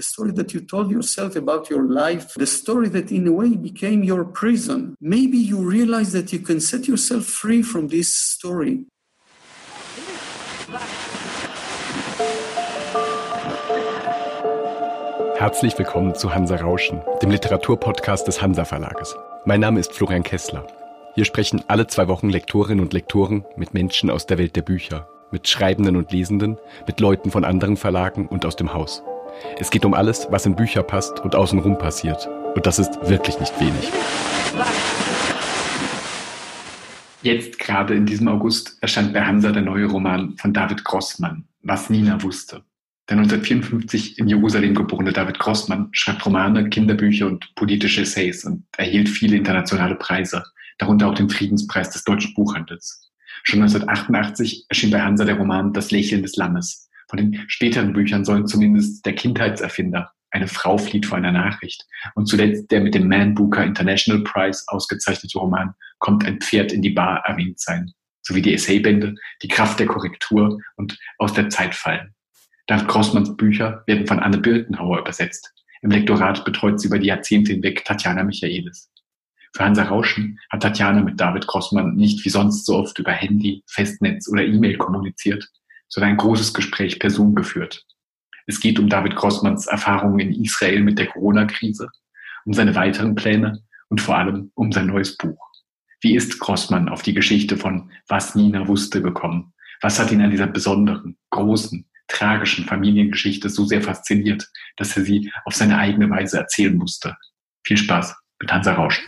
the story that you told yourself about your life, the story that in a way became your prison. Maybe you realize that you can set yourself free from this story. Herzlich willkommen zu Hansa Rauschen, dem Literaturpodcast des Hansa Verlages. Mein Name ist Florian Kessler. Hier sprechen alle zwei Wochen Lektorinnen und Lektoren mit Menschen aus der Welt der Bücher, mit Schreibenden und Lesenden, mit Leuten von anderen Verlagen und aus dem Haus. Es geht um alles, was in Bücher passt und außenrum passiert. Und das ist wirklich nicht wenig. Jetzt gerade in diesem August erscheint bei Hansa der neue Roman von David Grossmann, Was Nina wusste. Der 1954 in Jerusalem geborene David Grossmann schreibt Romane, Kinderbücher und politische Essays und erhielt viele internationale Preise, darunter auch den Friedenspreis des deutschen Buchhandels. Schon 1988 erschien bei Hansa der Roman Das Lächeln des Lammes. Von den späteren Büchern sollen zumindest der Kindheitserfinder, eine Frau flieht vor einer Nachricht und zuletzt der mit dem Man Booker International Prize ausgezeichnete Roman Kommt ein Pferd in die Bar erwähnt sein, sowie die Essaybände Die Kraft der Korrektur und Aus der Zeit fallen. David Grossmanns Bücher werden von Anne Birkenhauer übersetzt. Im Lektorat betreut sie über die Jahrzehnte hinweg Tatjana Michaelis. Für Hansa Rauschen hat Tatjana mit David Grossmann nicht wie sonst so oft über Handy, Festnetz oder E-Mail kommuniziert, sondern ein großes Gespräch per Zoom geführt. Es geht um David Grossmanns Erfahrungen in Israel mit der Corona-Krise, um seine weiteren Pläne und vor allem um sein neues Buch. Wie ist Grossmann auf die Geschichte von Was Nina wusste gekommen? Was hat ihn an dieser besonderen, großen, tragischen Familiengeschichte so sehr fasziniert, dass er sie auf seine eigene Weise erzählen musste. Viel Spaß mit Hansa Rausch.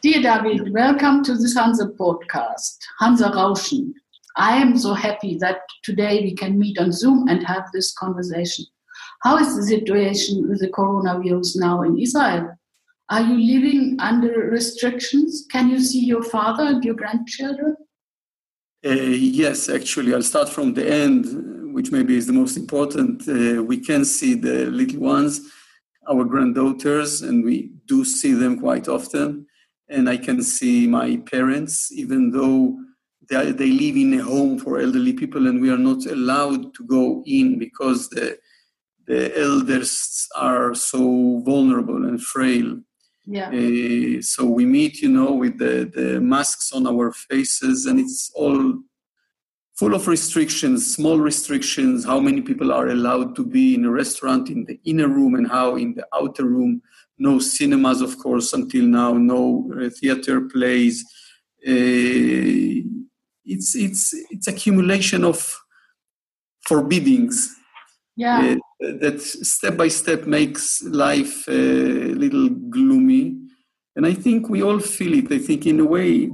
Dear David, welcome to this Hanser podcast, Hanser Rauschen. I am so happy that today we can meet on Zoom and have this conversation. How is the situation with the coronavirus now in Israel? Are you living under restrictions? Can you see your father and your grandchildren? Uh, yes, actually, I'll start from the end, which maybe is the most important. Uh, we can see the little ones, our granddaughters, and we do see them quite often. And I can see my parents, even though they, they live in a home for elderly people, and we are not allowed to go in because the the elders are so vulnerable and frail. Yeah. Uh, so we meet, you know, with the, the masks on our faces, and it's all full of restrictions, small restrictions, how many people are allowed to be in a restaurant in the inner room and how in the outer room. No cinemas, of course, until now, no uh, theater plays. Uh, it's, it's, it's accumulation of forbiddings. Yeah. Uh, that step by step makes life a little gloomy. And I think we all feel it. I think, in a way,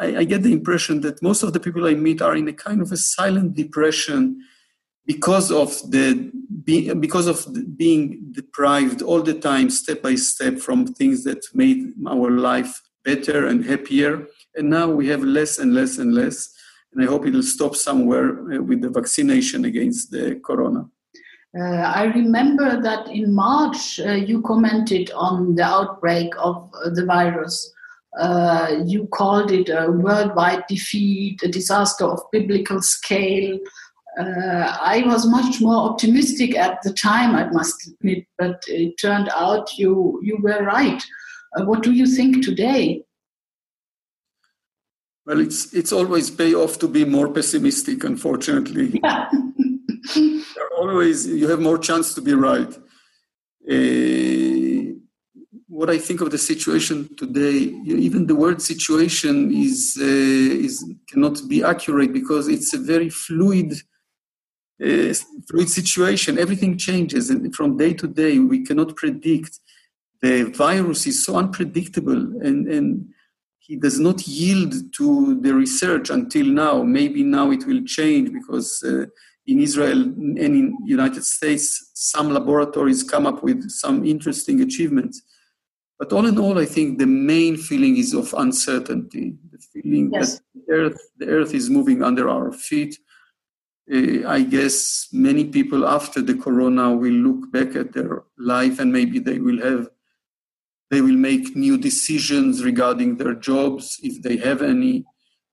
I, I, get the impression that most of the people I meet are in a kind of a silent depression because of the because of being deprived all the time, step by step, from things that made our life better and happier. And now we have less and less and less. And I hope it will stop somewhere uh, with the vaccination against the corona. Uh, I remember that in March uh, you commented on the outbreak of uh, the virus. Uh, you called it a worldwide defeat, a disaster of biblical scale. Uh, I was much more optimistic at the time, I must admit, but it turned out you, you were right. Uh, what do you think today? Well, it's, it's always pay off to be more pessimistic, unfortunately. Yeah. always you have more chance to be right. What I think of the situation today, even the word situation is uh, is cannot be accurate because it's a very fluid uh, fluid situation. Everything changes, and from day to day, we cannot predict. The virus is so unpredictable, and and he does not yield to the research until now. Maybe now it will change because uh, in Israel and in United States, some laboratories come up with some interesting achievements. But all in all, I think the main feeling is of uncertainty. The feeling yes. that the earth, the earth is moving under our feet. Uh, I guess many people after the corona will look back at their life and maybe they will have, they will make new decisions regarding their jobs if they have any,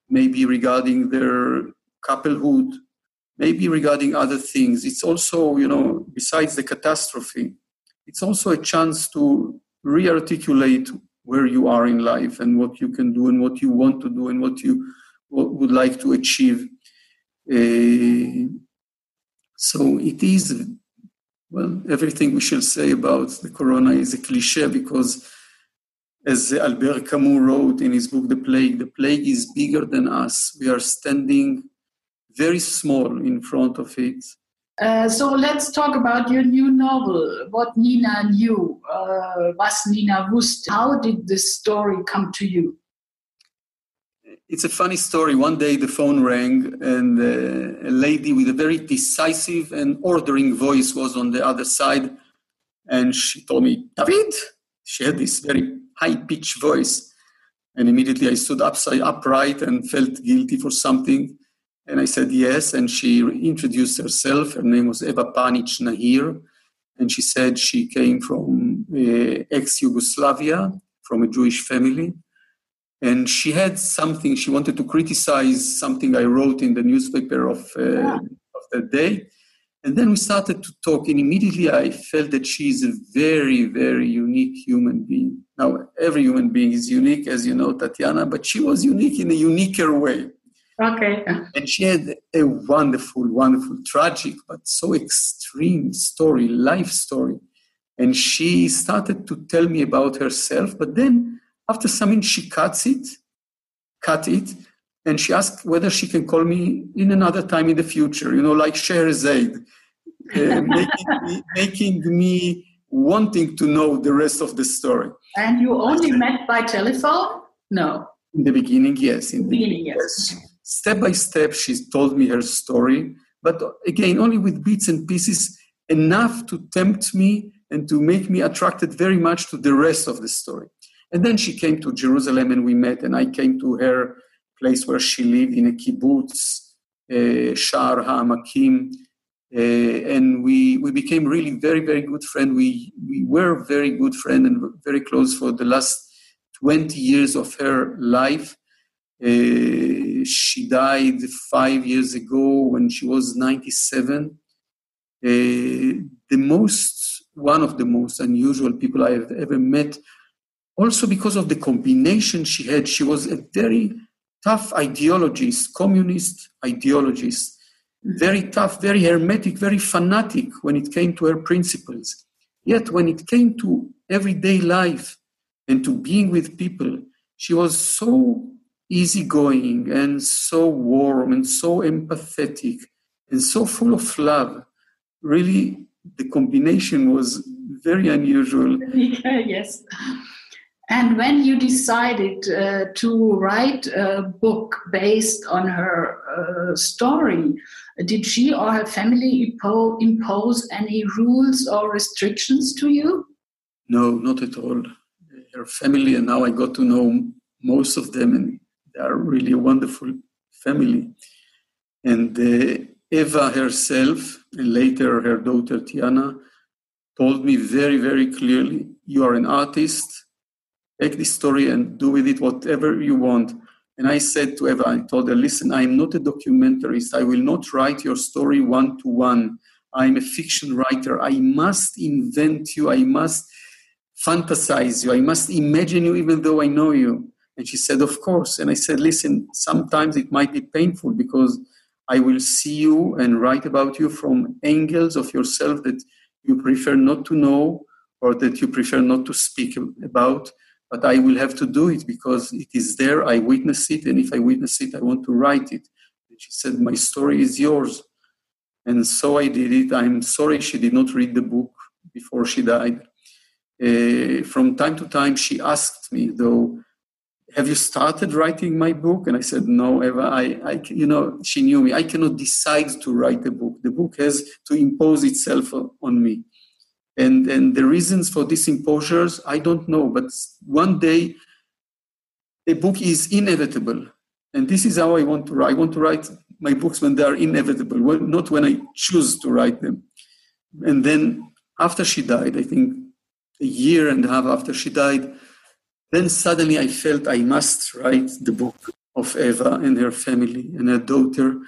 maybe regarding their couplehood, maybe regarding other things. It's also, you know, besides the catastrophe, it's also a chance to re-articulate where you are in life and what you can do and what you want to do and what you would like to achieve. Uh, so it is, well, everything we shall say about the corona is a cliche because as Albert Camus wrote in his book The Plague, the plague is bigger than us. We are standing very small in front of it. Uh, so let's talk about your new novel, What Nina Knew, uh, Was Nina Wusste. How did this story come to you? It's a funny story. One day the phone rang, and uh, a lady with a very decisive and ordering voice was on the other side. And she told me, David, she had this very high pitched voice. And immediately I stood upside upright and felt guilty for something. And I said yes. And she introduced herself. Her name was Eva Panic Nahir. And she said she came from uh, ex Yugoslavia, from a Jewish family. And she had something, she wanted to criticize something I wrote in the newspaper of, uh, yeah. of that day. And then we started to talk, and immediately I felt that she is a very, very unique human being. Now, every human being is unique, as you know, Tatiana, but she was unique in a uniquer way. Okay. And she had a wonderful, wonderful, tragic, but so extreme story, life story. And she started to tell me about herself, but then after something, she cuts it, cut it, and she asked whether she can call me in another time in the future, you know, like Scheherazade, uh, making, me, making me wanting to know the rest of the story. And you only met by telephone? No. In the beginning, yes. In the beginning, yes step by step, she told me her story, but again, only with bits and pieces, enough to tempt me and to make me attracted very much to the rest of the story. And then she came to Jerusalem and we met, and I came to her place where she lived in a kibbutz, uh, Shar uh, and we, we became really very, very good friend We, we were very good friend and very close for the last 20 years of her life. Uh, she died five years ago when she was 97. Uh, the most, one of the most unusual people I have ever met, also because of the combination she had. She was a very tough ideologist, communist ideologist, very tough, very hermetic, very fanatic when it came to her principles. Yet when it came to everyday life and to being with people, she was so easygoing and so warm and so empathetic and so full of love. Really, the combination was very unusual. yes. And when you decided uh, to write a book based on her uh, story, did she or her family impo- impose any rules or restrictions to you? No, not at all. Her family, and now I got to know most of them, and they are really a wonderful family. And uh, Eva herself, and later her daughter Tiana, told me very, very clearly you are an artist, take this story and do with it whatever you want. And I said to Eva, I told her, listen, I'm not a documentarist. I will not write your story one to one. I'm a fiction writer. I must invent you. I must fantasize you. I must imagine you even though I know you. And she said, Of course. And I said, Listen, sometimes it might be painful because I will see you and write about you from angles of yourself that you prefer not to know or that you prefer not to speak about. But I will have to do it because it is there. I witness it. And if I witness it, I want to write it. And she said, My story is yours. And so I did it. I'm sorry she did not read the book before she died. Uh, from time to time, she asked me, though, have you started writing my book? And I said, no, Eva, I, I, you know, she knew me. I cannot decide to write a book. The book has to impose itself on me. And, and the reasons for these imposures, I don't know. But one day, a book is inevitable. And this is how I want to write. I want to write my books when they are inevitable, not when I choose to write them. And then after she died, I think a year and a half after she died, then suddenly I felt I must write the book of Eva and her family and her daughter.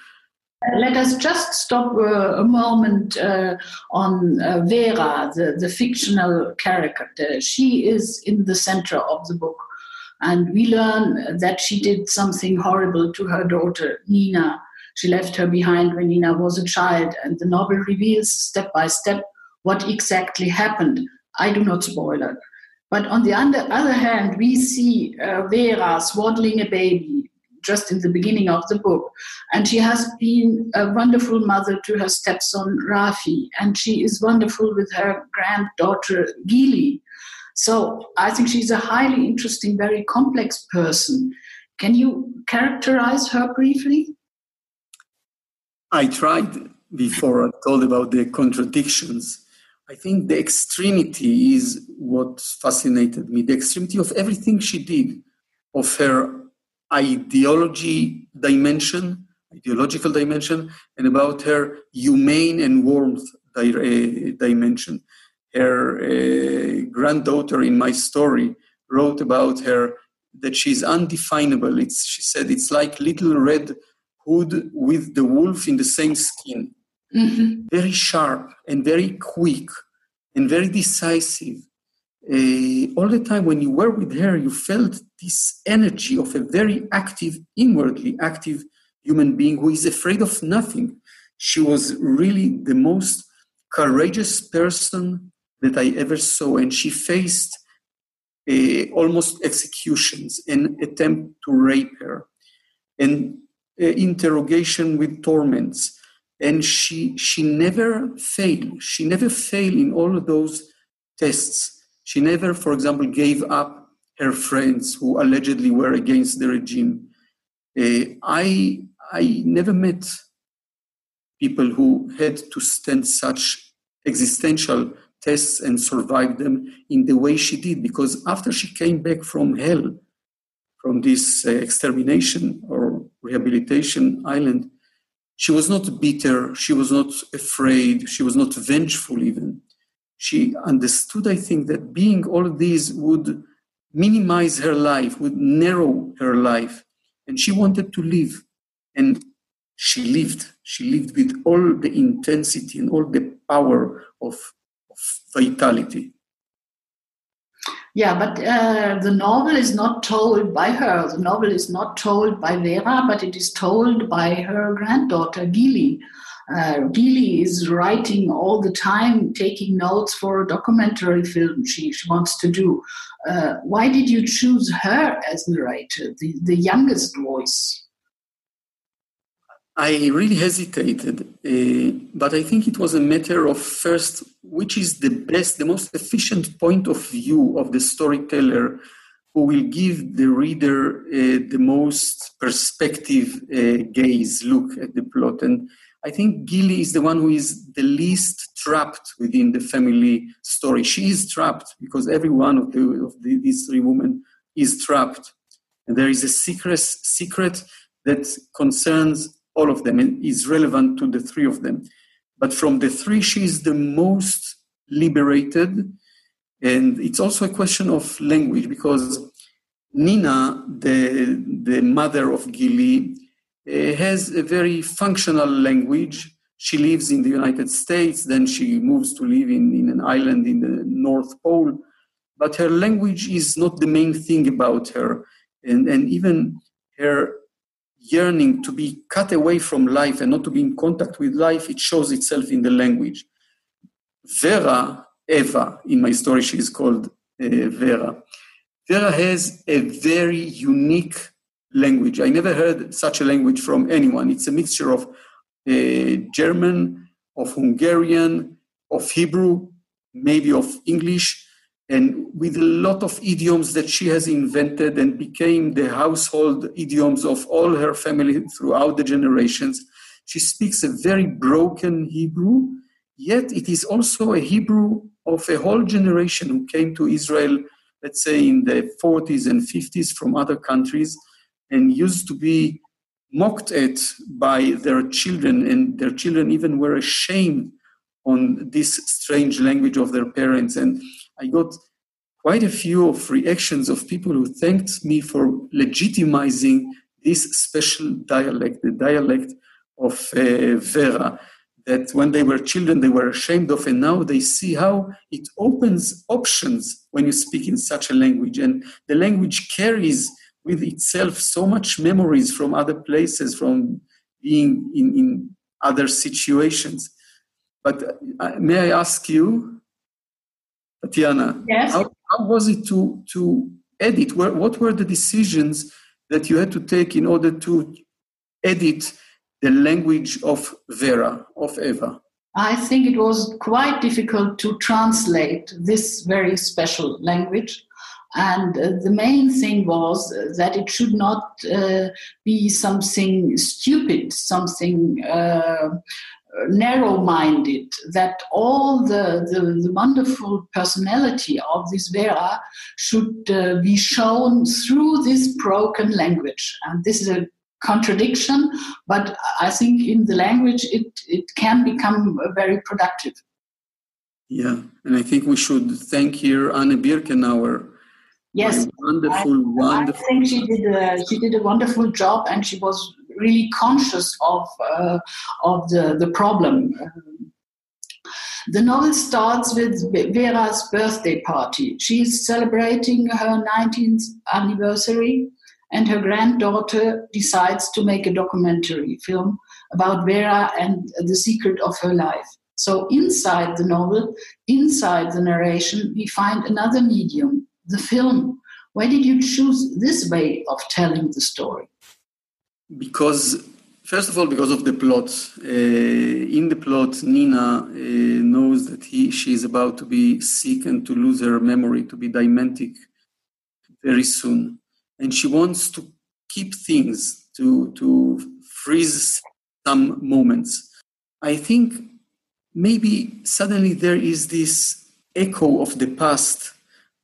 let us just stop uh, a moment uh, on uh, Vera, the, the fictional character. She is in the center of the book. And we learn that she did something horrible to her daughter, Nina. She left her behind when Nina was a child, and the novel reveals step by step what exactly happened. I do not spoil it. But on the other hand, we see uh, Vera swaddling a baby just in the beginning of the book. And she has been a wonderful mother to her stepson, Rafi, and she is wonderful with her granddaughter, Gili. So I think she's a highly interesting, very complex person. Can you characterize her briefly? I tried before I told about the contradictions. I think the extremity is what fascinated me, the extremity of everything she did, of her ideology dimension, ideological dimension, and about her humane and warmth di- dimension. Her uh, granddaughter in my story wrote about her that she's undefinable. It's, she said it's like little red hood with the wolf in the same skin. Mm-hmm. Very sharp and very quick and very decisive. Uh, all the time when you were with her, you felt this energy of a very active, inwardly active human being who is afraid of nothing. She was really the most courageous person that I ever saw, and she faced uh, almost executions and attempt to rape her, and uh, interrogation with torments and she she never failed she never failed in all of those tests. She never for example gave up her friends who allegedly were against the regime. Uh, i i never met people who had to stand such existential tests and survive them in the way she did because after she came back from hell from this uh, extermination or rehabilitation island she was not bitter, she was not afraid, she was not vengeful even. She understood, I think, that being all these would minimize her life, would narrow her life. And she wanted to live. And she lived. She lived with all the intensity and all the power of, of vitality. Yeah, but uh, the novel is not told by her. The novel is not told by Vera, but it is told by her granddaughter, Gili. Uh, Gili is writing all the time, taking notes for a documentary film she, she wants to do. Uh, why did you choose her as narrator, the, the youngest voice? I really hesitated, uh, but I think it was a matter of first, which is the best, the most efficient point of view of the storyteller who will give the reader uh, the most perspective uh, gaze look at the plot. And I think Gili is the one who is the least trapped within the family story. She is trapped because every one of, the, of the, these three women is trapped. And there is a secret, secret that concerns all of them is relevant to the three of them. But from the three, she is the most liberated. And it's also a question of language because Nina, the, the mother of Gili, uh, has a very functional language. She lives in the United States, then she moves to live in, in an island in the North Pole. But her language is not the main thing about her. And, and even her yearning to be cut away from life and not to be in contact with life, it shows itself in the language. Vera, Eva, in my story, she is called uh, Vera. Vera has a very unique language. I never heard such a language from anyone. It's a mixture of uh, German, of Hungarian, of Hebrew, maybe of English, and with a lot of idioms that she has invented and became the household idioms of all her family throughout the generations. She speaks a very broken Hebrew, yet it is also a Hebrew of a whole generation who came to Israel, let's say in the 40s and 50s from other countries, and used to be mocked at by their children, and their children even were ashamed on this strange language of their parents. And I got quite a few of reactions of people who thanked me for legitimizing this special dialect, the dialect of uh, Vera that when they were children they were ashamed of, and now they see how it opens options when you speak in such a language, and the language carries with itself so much memories from other places, from being in, in other situations. But uh, may I ask you, Tatiana, yes. how, how was it to, to edit? What were the decisions that you had to take in order to edit the language of Vera, of Eva? I think it was quite difficult to translate this very special language. And uh, the main thing was that it should not uh, be something stupid, something uh, narrow minded, that all the, the, the, wonderful personality of this Vera should uh, be shown through this broken language. And this is a contradiction, but I think in the language it, it can become very productive. Yeah, and I think we should thank here Anne Birkenhauer. Yes, wonderful, I, wonderful. I think she did a, she did a wonderful job, and she was really conscious of uh, of the the problem. The novel starts with Vera's birthday party. She's celebrating her 19th anniversary, and her granddaughter decides to make a documentary film about Vera and the secret of her life. So, inside the novel, inside the narration, we find another medium, the film. Why did you choose this way of telling the story? Because, first of all, because of the plot. Uh, in the plot, Nina uh, knows that he, she is about to be sick and to lose her memory, to be dementic very soon and she wants to keep things to to freeze some moments i think maybe suddenly there is this echo of the past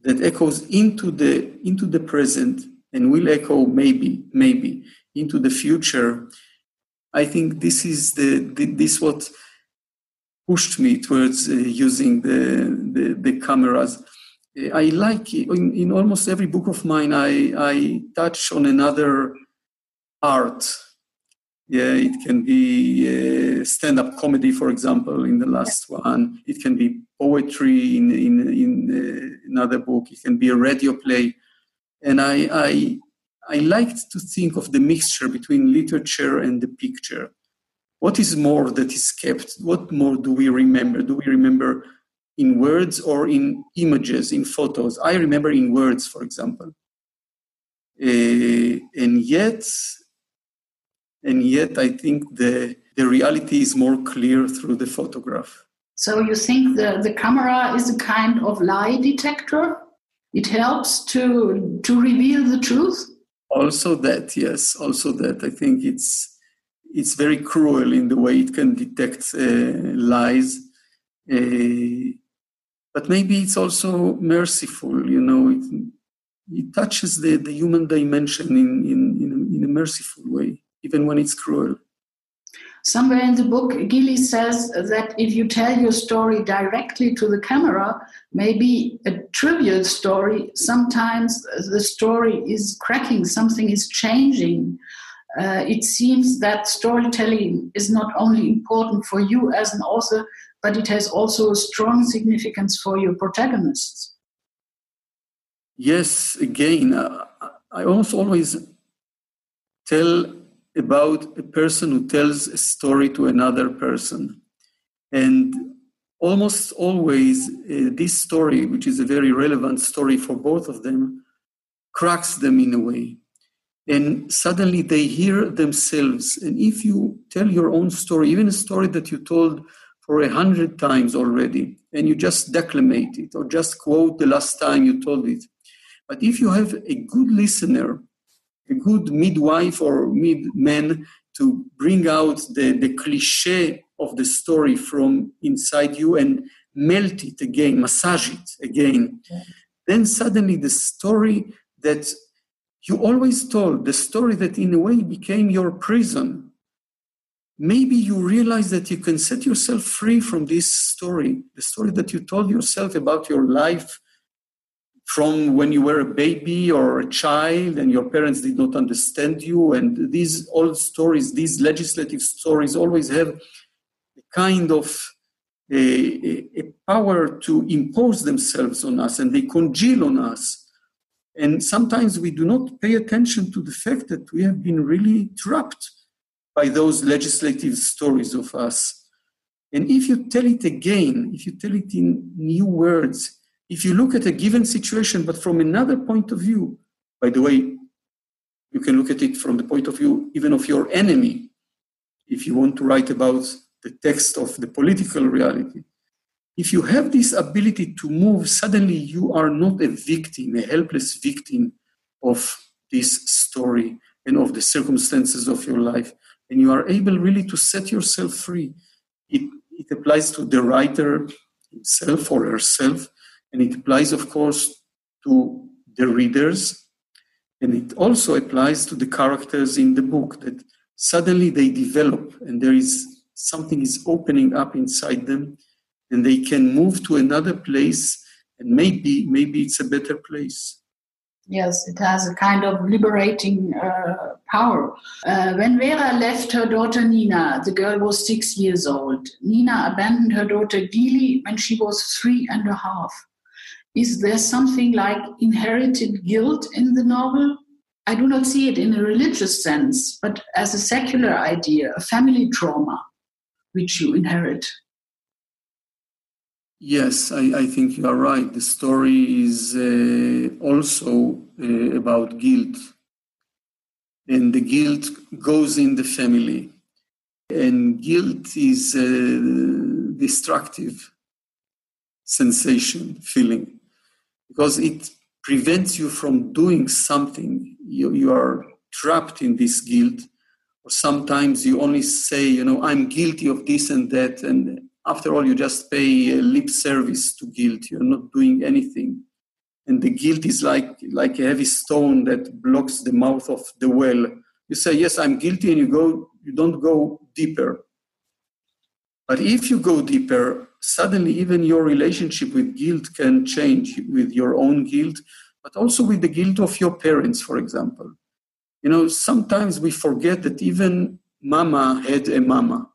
that echoes into the into the present and will echo maybe maybe into the future i think this is the, the this what pushed me towards uh, using the, the, the cameras I like in, in almost every book of mine, I, I touch on another art. Yeah, it can be uh, stand-up comedy, for example, in the last one. It can be poetry in in, in uh, another book. It can be a radio play, and I, I I liked to think of the mixture between literature and the picture. What is more that is kept? What more do we remember? Do we remember in words or in images, in photos. I remember in words, for example. Uh, and yet, and yet, I think the the reality is more clear through the photograph. So you think the, the camera is a kind of lie detector? It helps to to reveal the truth. Also that, yes, also that. I think it's it's very cruel in the way it can detect uh, lies. Uh, but maybe it's also merciful you know it, it touches the, the human dimension in, in, in, in a merciful way even when it's cruel somewhere in the book gili says that if you tell your story directly to the camera maybe a trivial story sometimes the story is cracking something is changing uh, it seems that storytelling is not only important for you as an author but it has also a strong significance for your protagonists. Yes, again, uh, I almost always tell about a person who tells a story to another person. And almost always, uh, this story, which is a very relevant story for both of them, cracks them in a way. And suddenly they hear themselves. And if you tell your own story, even a story that you told for a hundred times already, and you just declamate it or just quote the last time you told it. But if you have a good listener, a good midwife or midman to bring out the, the cliche of the story from inside you and melt it again, massage it again, then suddenly the story that you always told, the story that in a way became your prison, maybe you realize that you can set yourself free from this story, the story that you told yourself about your life from when you were a baby or a child and your parents did not understand you. And these old stories, these legislative stories, always have a kind of a, a, power to impose themselves on us and they congeal on us. And sometimes we do not pay attention to the fact that we have been really trapped by those legislative stories of us. And if you tell it again, if you tell it in new words, if you look at a given situation but from another point of view, by the way, you can look at it from the point of view even of your enemy, if you want to write about the text of the political reality. If you have this ability to move, suddenly you are not a victim, a helpless victim of this story and of the circumstances of your life. And you are able really to set yourself free. It, it applies to the writer himself or herself, and it applies, of course, to the readers. And it also applies to the characters in the book that suddenly they develop and there is something is opening up inside them and they can move to another place and maybe maybe it's a better place. Yes it has a kind of liberating uh, power. Uh, when vera left her daughter nina the girl was six years old. Nina abandoned her daughter gili when she was three and a half is there something like inherited guilt in the novel i do not see it in a religious sense but as a secular idea a family trauma which you inherit. Yes, I, I think you are right. The story is uh, also uh, about guilt. And the guilt goes in the family. And guilt is a destructive sensation, feeling, because it prevents you from doing something. You, you are trapped in this guilt or sometimes you only say, you know, I'm guilty of this and that, and after all, you just pay lip service to guilt. You're not doing anything, and the guilt is like like a heavy stone that blocks the mouth of the well. You say, yes, I'm guilty, and you go, you don't go deeper. But if you go deeper, suddenly even your relationship with guilt can change with your own guilt, but also with the guilt of your parents, for example you know, sometimes we forget that even mama had a mama.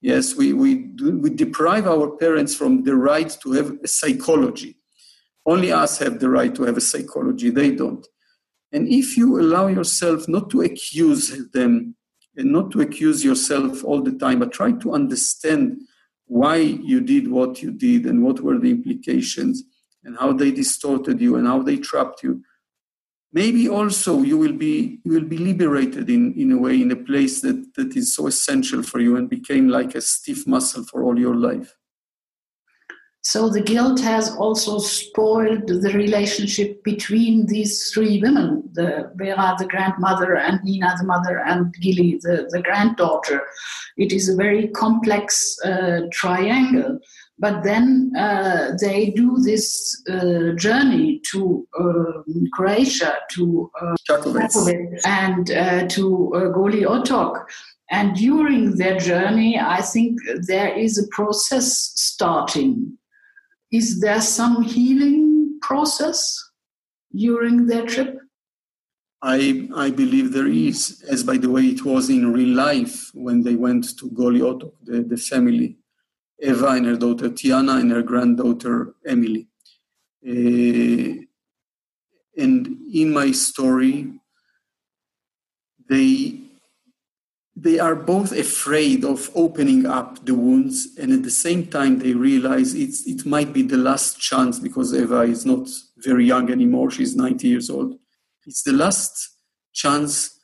Yes, we, we, do, we deprive our parents from the right to have a psychology. Only us have the right to have a psychology, they don't. And if you allow yourself not to accuse them and not to accuse yourself all the time, but try to understand why you did what you did and what were the implications and how they distorted you and how they trapped you, maybe also you will be you will be liberated in in a way in a place that that is so essential for you and became like a stiff muscle for all your life so the guilt has also spoiled the relationship between these three women the vera the grandmother and nina the mother and gili the, the granddaughter it is a very complex uh, triangle but then uh, they do this uh, journey to uh, Croatia, to uh, and uh, to uh, Goli Otok. And during their journey, I think there is a process starting. Is there some healing process during their trip? I, I believe there is, as by the way it was in real life when they went to Goli Otok, the, the family Eva and her daughter Tiana and her granddaughter Emily. Uh, and in my story, they they are both afraid of opening up the wounds, and at the same time, they realize it's it might be the last chance because Eva is not very young anymore; she's 90 years old. It's the last chance,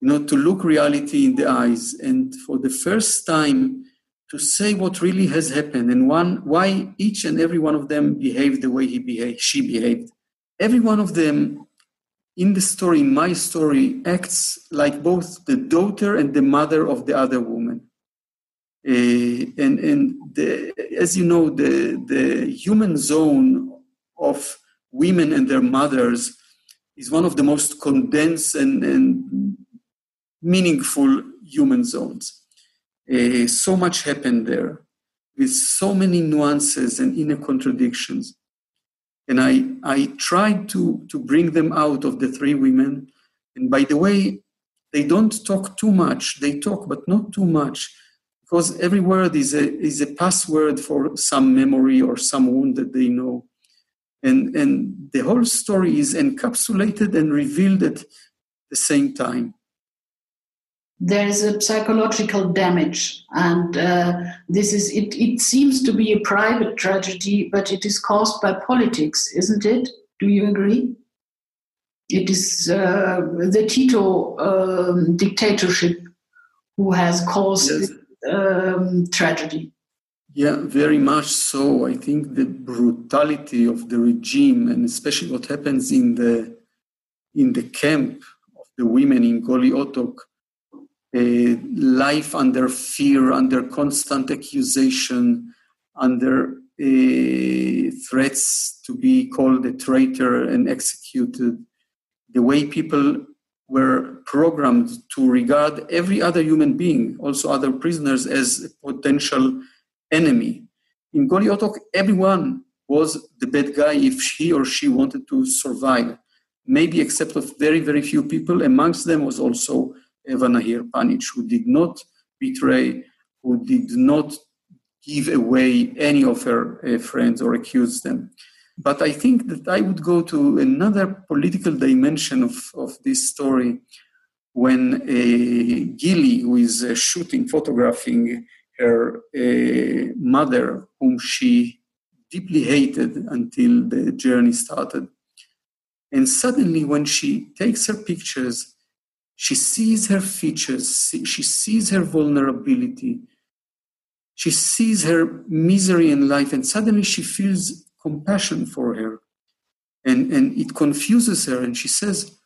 you know, to look reality in the eyes, and for the first time to say what really has happened and one why each and every one of them behaved the way he behaved she behaved every one of them in the story my story acts like both the daughter and the mother of the other woman uh, and and the, as you know the the human zone of women and their mothers is one of the most condensed and, and meaningful human zones uh, so much happened there with so many nuances and inner contradictions. And I, I tried to, to bring them out of the three women. And by the way, they don't talk too much. They talk, but not too much, because every word is a, is a password for some memory or some wound that they know. And, and the whole story is encapsulated and revealed at the same time there is a psychological damage. And uh, this is it, it seems to be a private tragedy but it is caused by politics isn't it? Do you agree? It is uh, the tito um, dictatorship who has caused yes. this um, tragedy. Yeah very much so. I think the brutality of the regime and especially what happens in the in the camp of the women in goli otok life under fear, under constant accusation, under uh, threats to be called a traitor and executed, the way people were programmed to regard every other human being, also other prisoners, as a potential enemy. In Goli Otok, everyone was the bad guy if he or she wanted to survive, maybe except of very, very few people. Amongst them was also Eva Nahir Panic, who did not betray, who did not give away any of her uh, friends or accuse them. But I think that I would go to another political dimension of, of this story when uh, Gili, who is uh, shooting, photographing her uh, mother, whom she deeply hated until the journey started. And suddenly, when she takes her pictures, she sees her features, she sees her vulnerability, she sees her misery in life, and suddenly she feels compassion for her. And, and it confuses her, and she says,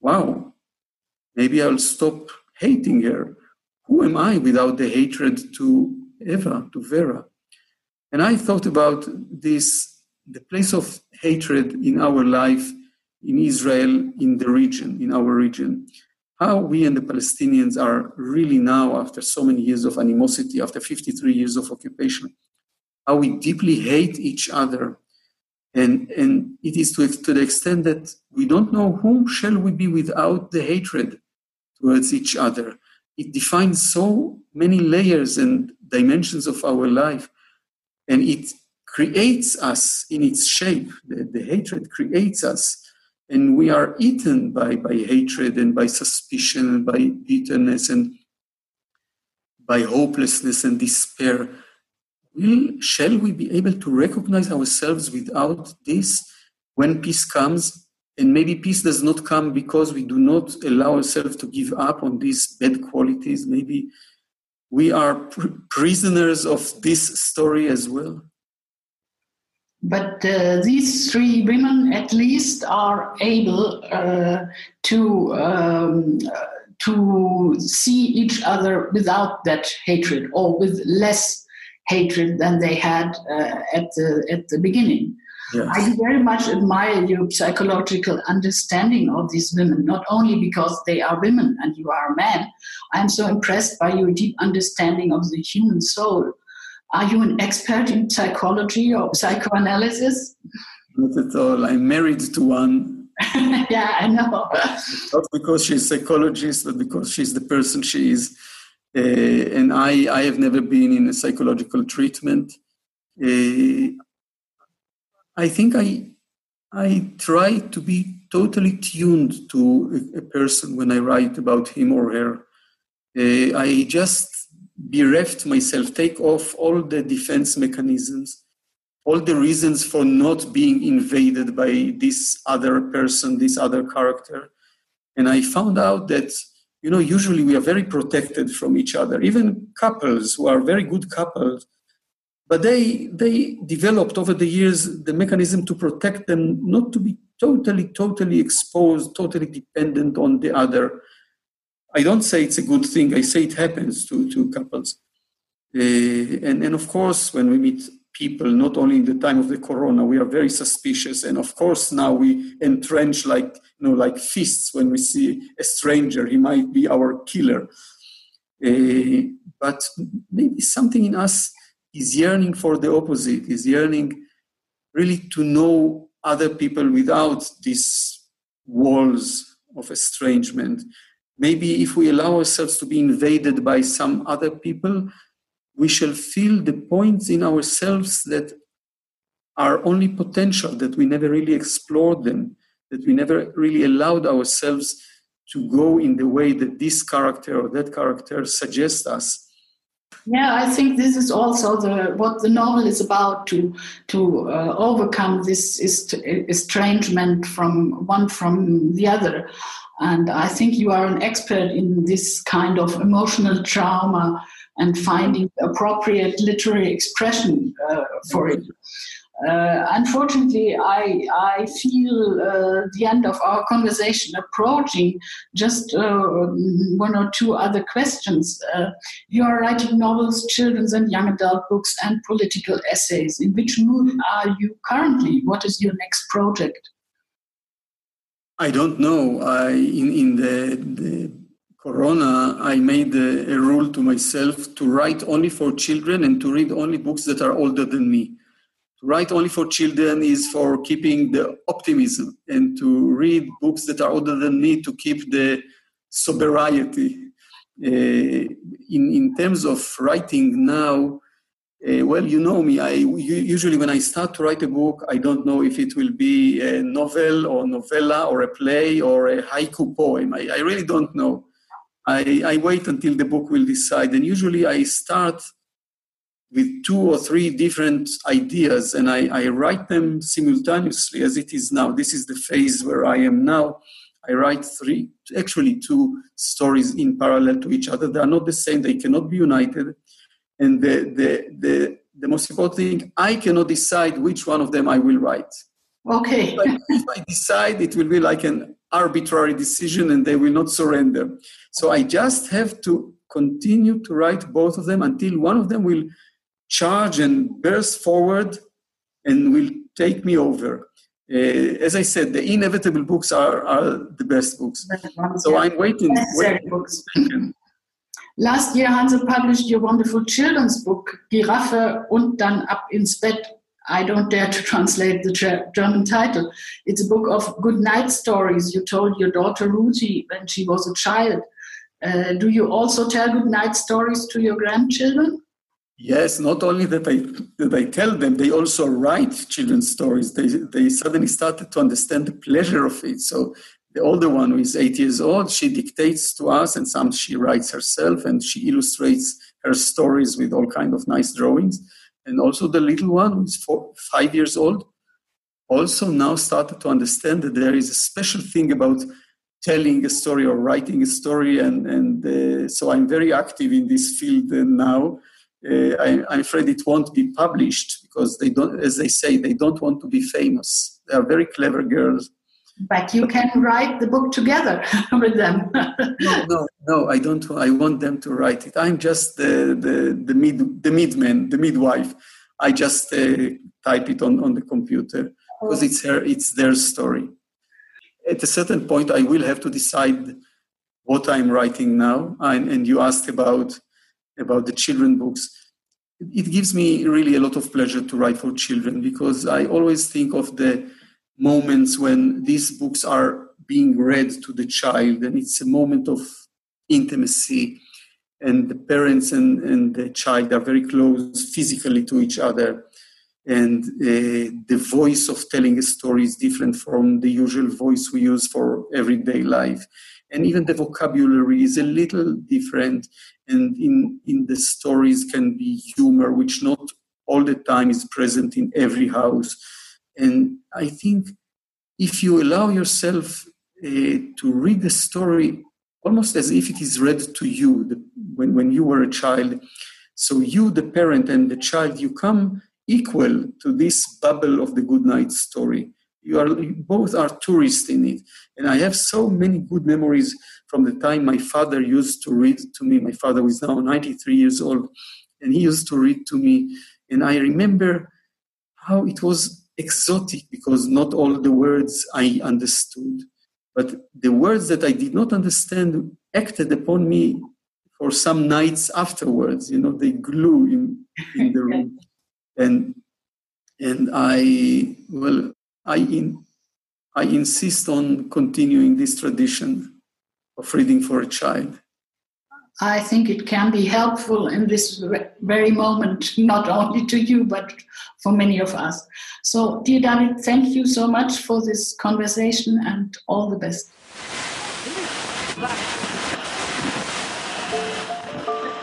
Wow, maybe I'll stop hating her. Who am I without the hatred to Eva, to Vera? And I thought about this the place of hatred in our life in Israel, in the region, in our region how we and the Palestinians are really now, after so many years of animosity, after 53 years of occupation, how we deeply hate each other. And, and it is to, to the extent that we don't know whom shall we be without the hatred towards each other. It defines so many layers and dimensions of our life. And it creates us in its shape. The, the hatred creates us and we are eaten by, by hatred and by suspicion and by bitterness and by hopelessness and despair. Will, shall we be able to recognize ourselves without this when peace comes? And maybe peace does not come because we do not allow ourselves to give up on these bad qualities. Maybe we are pr- prisoners of this story as well. But uh, these three women, at least, are able uh, to um, to see each other without that hatred, or with less hatred than they had uh, at the at the beginning. Yes. I very much admire your psychological understanding of these women, not only because they are women and you are a man. I am so impressed by your deep understanding of the human soul are you an expert in psychology or psychoanalysis? Not at all. I'm married to one. yeah, I know. Not because she's a psychologist, but because she's the person she is. Uh, and I, I have never been in a psychological treatment. Uh, I think I, I try to be totally tuned to a, person when I write about him or her. Uh, I just bereft myself, take off all the defense mechanisms, all the reasons for not being invaded by this other person, this other character. And I found out that, you know, usually we are very protected from each other, even couples who are very good couples. But they, they developed over the years the mechanism to protect them, not to be totally, totally exposed, totally dependent on the other I don't say it's a good thing. I say it happens to, to couples. Uh, and, and of course, when we meet people, not only in the time of the corona, we are very suspicious. And of course, now we entrench like, you know, like fists when we see a stranger. He might be our killer. Uh, but maybe something in us is yearning for the opposite, is yearning really to know other people without these walls of estrangement. Maybe if we allow ourselves to be invaded by some other people, we shall feel the points in ourselves that are only potential, that we never really explored them, that we never really allowed ourselves to go in the way that this character or that character suggests us. Yeah, I think this is also the what the novel is about to to uh, overcome this estrangement from one from the other, and I think you are an expert in this kind of emotional trauma and finding appropriate literary expression uh, for it. Uh, unfortunately, I, I feel uh, the end of our conversation approaching. Just uh, one or two other questions. Uh, you are writing novels, children's and young adult books, and political essays. In which mood are you currently? What is your next project? I don't know. I, in in the, the Corona, I made a, a rule to myself to write only for children and to read only books that are older than me to write only for children is for keeping the optimism and to read books that are older than me to keep the sobriety. Uh, in, in terms of writing now, uh, well, you know me. I usually, when I start to write a book, I don't know if it will be a novel or novella or a play or a haiku poem. I, I really don't know. I, I wait until the book will decide, and usually I start with two or three different ideas and I, I, write them simultaneously as it is now. This is the phase where I am now. I write three, actually two stories in parallel to each other. They are not the same, they cannot be united. And the, the, the, the most important thing, I cannot decide which one of them I will write. Okay. if, I, if I decide, it will be like an arbitrary decision and they will not surrender. So I just have to continue to write both of them until one of them will charge and burst forward and will take me over. Uh, as I said, the inevitable books are, are the best books. So I'm waiting. waiting. Last year, Hanser published your wonderful children's book, Giraffe und dann ab ins Bett. I don't dare to translate the German title. It's a book of good night stories you told your daughter Ruthie when she was a child. Uh, do you also tell good night stories to your grandchildren? Yes, not only that I that I tell them, they also write children's stories. They they suddenly started to understand the pleasure of it. So the older one, who is eight years old, she dictates to us, and some she writes herself, and she illustrates her stories with all kind of nice drawings. And also the little one, who is four, five years old, also now started to understand that there is a special thing about telling a story or writing a story, and and uh, so I'm very active in this field uh, now uh, I, am afraid it won't be published because they don't, as they say, they don't want to be famous. They are very clever girls. But you can write the book together with them. no, no, no, I don't. I want them to write it. I'm just the the the mid the midman, the midwife. I just uh, type it on on the computer because it's her, it's their story. At a certain point, I will have to decide what I'm writing now. And, and you asked about about the children books. It gives me really a lot of pleasure to write for children because I always think of the moments when these books are being read to the child and it's a moment of intimacy and the parents and, and the child are very close physically to each other and uh, the voice of telling a story is different from the usual voice we use for everyday life and even the vocabulary is a little different and in, in the stories can be humor, which not all the time is present in every house. And I think if you allow yourself uh, to read the story almost as if it is read to you the, when, when you were a child, so you, the parent, and the child, you come equal to this bubble of the good night story. You are you both are tourists in it, and I have so many good memories from the time my father used to read to me. My father is now 93 years old, and he used to read to me. And I remember how it was exotic because not all the words I understood, but the words that I did not understand acted upon me for some nights afterwards. You know, they glue in, in the room. And and I well, I, in, I insist on continuing this tradition of reading for a child. I think it can be helpful in this very moment, not only to you, but for many of us. So, dear David, thank you so much for this conversation and all the best.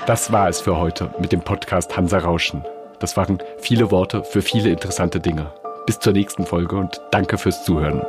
Das war es für heute mit dem Podcast Hansa Rauschen. Das waren viele Worte für viele interessante Dinge. Bis zur nächsten Folge und danke fürs Zuhören.